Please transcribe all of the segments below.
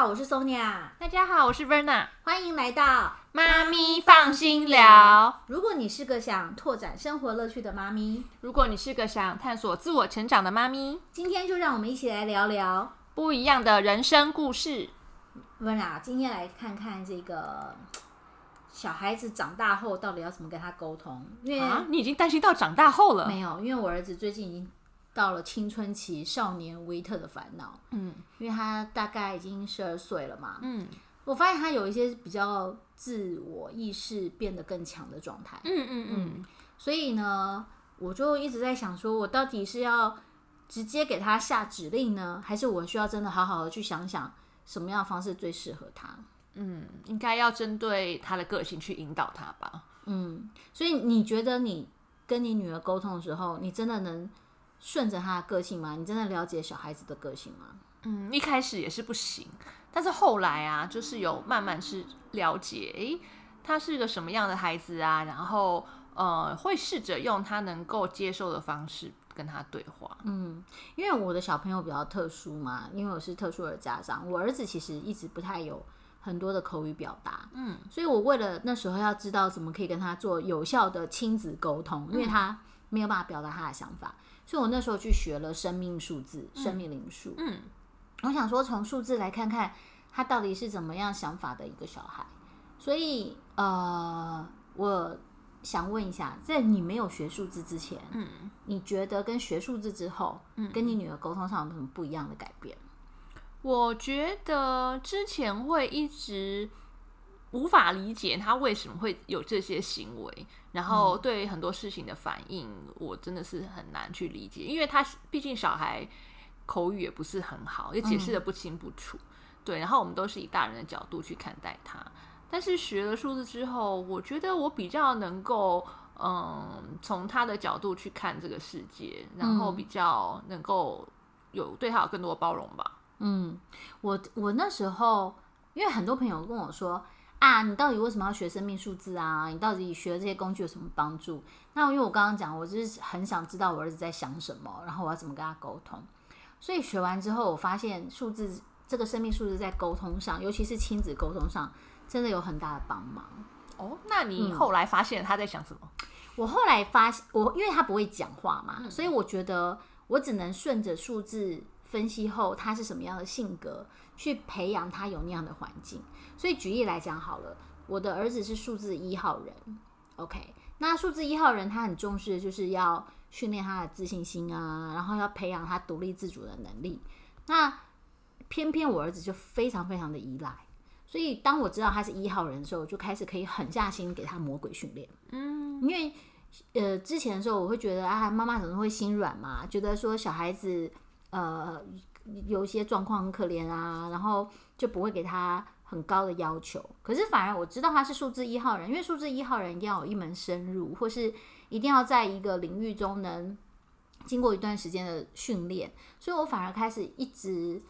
好，我是 Sonia，大家好，我是 Verna，欢迎来到妈咪放心聊。如果你是个想拓展生活乐趣的妈咪，如果你是个想探索自我成长的妈咪，今天就让我们一起来聊聊不一样的人生故事。Verna，今天来看看这个小孩子长大后到底要怎么跟他沟通，因为、啊，你已经担心到长大后了。没有，因为我儿子最近已经到了青春期少年维特的烦恼，嗯因为他大概已经十二岁了嘛，嗯我发现他有一些比较自我意识变得更强的状态，嗯嗯嗯，所以呢，我就一直在想说，我到底是要直接给他下指令呢，还是我需要真的好好的去想想什么样的方式最适合他？嗯，应该要针对他的个性去引导他吧。嗯，所以你觉得你跟你女儿沟通的时候，你真的能顺着他的个性吗？你真的了解小孩子的个性吗？嗯，一开始也是不行，但是后来啊，就是有慢慢是了解，诶，他是个什么样的孩子啊，然后呃，会试着用他能够接受的方式跟他对话。嗯因为我的小朋友比较特殊嘛，因为我是特殊的家长，我儿子其实一直不太有很多的口语表达，嗯，所以我为了那时候要知道怎么可以跟他做有效的亲子沟通，因为他没有办法表达他的想法，所以我那时候去学了生命数字、生命灵数，嗯，我想说从数字来看看他到底是怎么样想法的一个小孩，所以呃，我想问一下，在你没有学数字之前，嗯，你觉得跟学数字之后，嗯，跟你女儿沟通上有什么不一样的改变？我觉得之前会一直无法理解他为什么会有这些行为，然后对很多事情的反应，我真的是很难去理解，因为他毕竟小孩口语也不是很好，也解释的不清不楚。对，然后我们都是以大人的角度去看待他，但是学了数字之后，我觉得我比较能够。嗯，从他的角度去看这个世界，然后比较能够有对他有更多的包容吧。嗯，我我那时候，因为很多朋友跟我说啊，你到底为什么要学生命数字啊？你到底学这些工具有什么帮助？那因为我刚刚讲，我就是很想知道我儿子在想什么，然后我要怎么跟他沟通。所以学完之后，我发现数字这个生命数字在沟通上，尤其是亲子沟通上，真的有很大的帮忙。哦，那你后来发现他在想什么？我后来发现，我因为他不会讲话嘛，所以我觉得我只能顺着数字分析后他是什么样的性格，去培养他有那样的环境。所以举例来讲好了，我的儿子是数字一号人，OK，那数字一号人他很重视的就是要训练他的自信心啊，然后要培养他独立自主的能力。那偏偏我儿子就非常非常的依赖。所以，当我知道他是一号人的时候，我就开始可以狠下心给他魔鬼训练。嗯，因为呃，之前的时候我会觉得啊，妈妈怎么会心软嘛？觉得说小孩子呃有一些状况很可怜啊，然后就不会给他很高的要求。可是反而我知道他是数字一号人，因为数字一号人一定要有一门深入，或是一定要在一个领域中能经过一段时间的训练，所以我反而开始一直。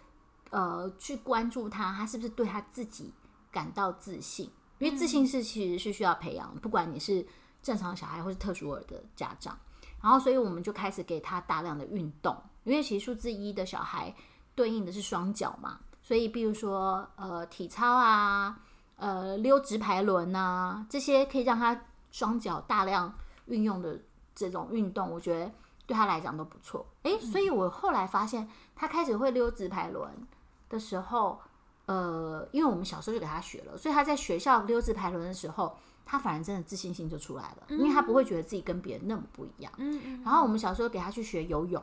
呃，去关注他，他是不是对他自己感到自信？因为自信是其实是需要培养，不管你是正常小孩或是特殊儿的家长。然后，所以我们就开始给他大量的运动，因为其实数字一的小孩对应的是双脚嘛，所以比如说呃体操啊，呃溜直排轮啊，这些可以让他双脚大量运用的这种运动，我觉得对他来讲都不错。诶，所以我后来发现他开始会溜直排轮。的时候，呃，因为我们小时候就给他学了，所以他在学校溜直排轮的时候，他反而真的自信心就出来了，因为他不会觉得自己跟别人那么不一样。嗯嗯。然后我们小时候给他去学游泳，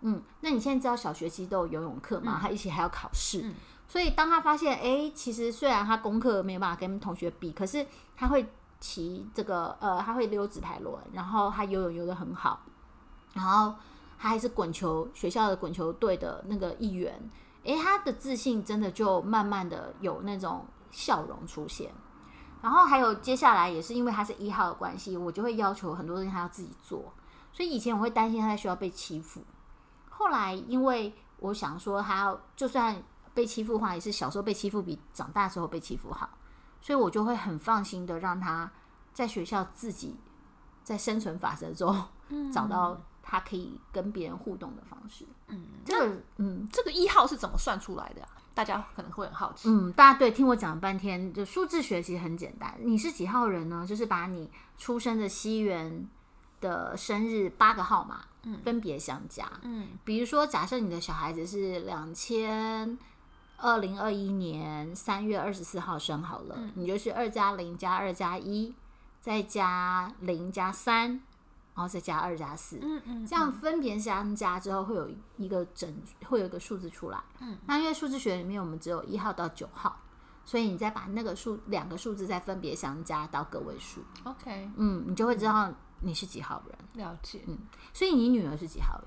嗯，那你现在知道小学期都有游泳课嘛？他一起还要考试，所以当他发现，哎，其实虽然他功课没有办法跟同学比，可是他会骑这个，呃，他会溜直排轮，然后他游泳游得很好，然后他还是滚球学校的滚球队的那个一员。诶，他的自信真的就慢慢的有那种笑容出现，然后还有接下来也是因为他是一号的关系，我就会要求很多东西他要自己做，所以以前我会担心他在学校被欺负，后来因为我想说他要就算被欺负的话，也是小时候被欺负比长大时候被欺负好，所以我就会很放心的让他在学校自己在生存法则中 找到他可以跟别人互动的方式。嗯，这个嗯这个一号是怎么算出来的、啊？大家可能会很好奇。嗯，大家对听我讲了半天，就数字学其实很简单。你是几号人呢？就是把你出生的西元的生日八个号码，嗯，分别相加。嗯，比如说，假设你的小孩子是两千二零二一年三月二十四号生好了，你就是二加零加二加一，再加零加三，然后再加二加四，嗯嗯，这样分别相加之后，会有一个整，会有一个数字出来。嗯，那因为数字学里面我们只有一号到九号，所以你再把那个数两个数字再分别相加到个位数，OK，嗯，你就会知道你是几号人。了解。嗯所以你女儿是几号人？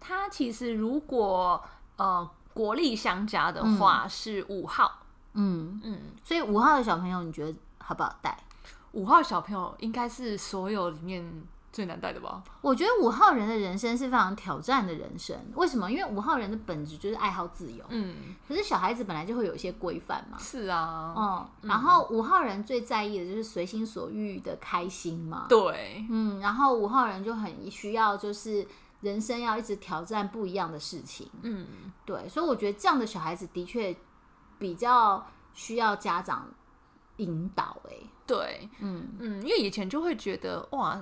她其实如果呃国力相加的话是五号，嗯，嗯，所以五号的小朋友，你觉得好不好带？五号小朋友应该是所有里面最难带的吧？我觉得五号人的人生是非常挑战的人生。为什么？因为五号人的本质就是爱好自由，嗯，可是小孩子本来就会有一些规范嘛。是啊，哦、然后五号人最在意的就是随心所欲的开心嘛。对，嗯，然后五号人就很需要就是人生要一直挑战不一样的事情。嗯，对，所以我觉得这样的小孩子的确比较需要家长引导、欸。对，嗯，嗯，因为以前就会觉得哇，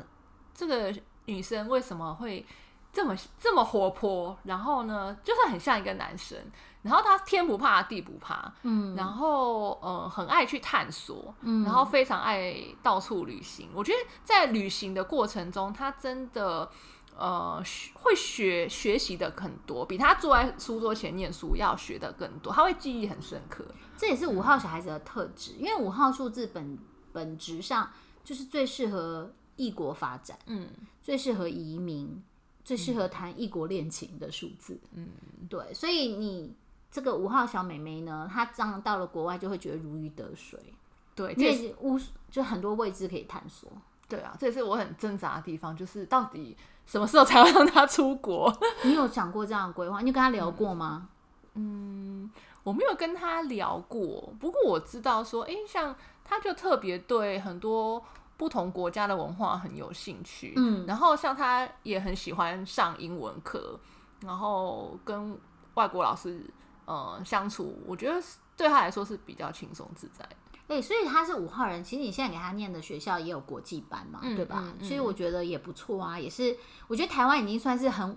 这个女生为什么会这么这么活泼？然后呢，就是很像一个男生，然后他天不怕地不怕，嗯，然后呃很爱去探索，嗯，然后非常爱到处旅行。我觉得在旅行的过程中，他真的呃学会学学习的很多，比他坐在书桌前念书要学的更多，他会记忆很深刻。这也是五号小孩子的特质，因为五号数字本本质上就是最适合异国发展，嗯，最适合移民，最适合谈异国恋情的数字。嗯，对，所以你这个五号小美眉呢，她这样到了国外就会觉得如鱼得水，对，因这也是为无就很多未知可以探索。对啊，这也是我很挣扎的地方，就是到底什么时候才要 让她出国？你有想过这样的规划？你有跟她聊过吗？嗯我没有跟他聊过，不过我知道说，诶，像他就特别对很多不同国家的文化很有兴趣，嗯，然后像他也很喜欢上英文课，然后跟外国老师呃相处，我觉得对他来说是比较轻松自在的。对，所以他是五号人。其实你现在给他念的学校也有国际班嘛，嗯对吧？嗯嗯所以我觉得也不错啊，也是我觉得台湾已经算是很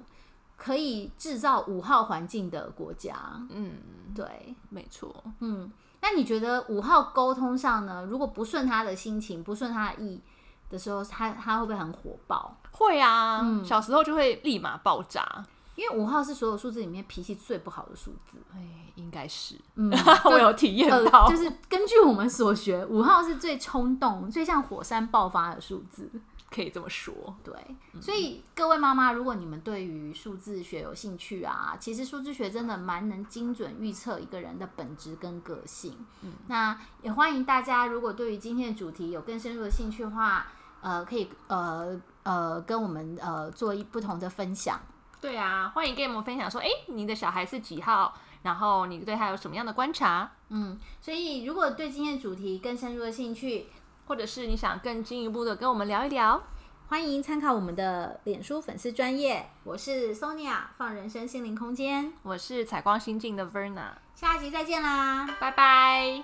可以制造五号环境的国家。嗯，对，没错。嗯，那你觉得五号沟通上呢？如果不顺他的心情，不顺他的意的时候，他他会不会很火爆？会啊，嗯小时候就会立马爆炸。因为五号是所有数字里面脾气最不好的数字。哎，应该是，嗯，我有体验呃到，，就是根据我们所学，五号是最冲动、最像火山爆发的数字。可以这么说。对，所以各位妈妈，如果你们对于数字学有兴趣啊，其实数字学真的蛮能精准预测一个人的本质跟个性。嗯，那也欢迎大家，如果对于今天的主题有更深入的兴趣的话，呃，可以呃呃跟我们呃做一不同的分享。对啊，欢迎跟我们分享说，哎，你的小孩是几号？然后你对他有什么样的观察，嗯，所以如果对今天的主题更深入的兴趣，或者是你想更进一步的跟我们聊一聊？欢迎参考我们的脸书粉丝专业。我是 Sonia，放人生心灵空间，我是采光心境的 Verna，下集再见啦。拜拜。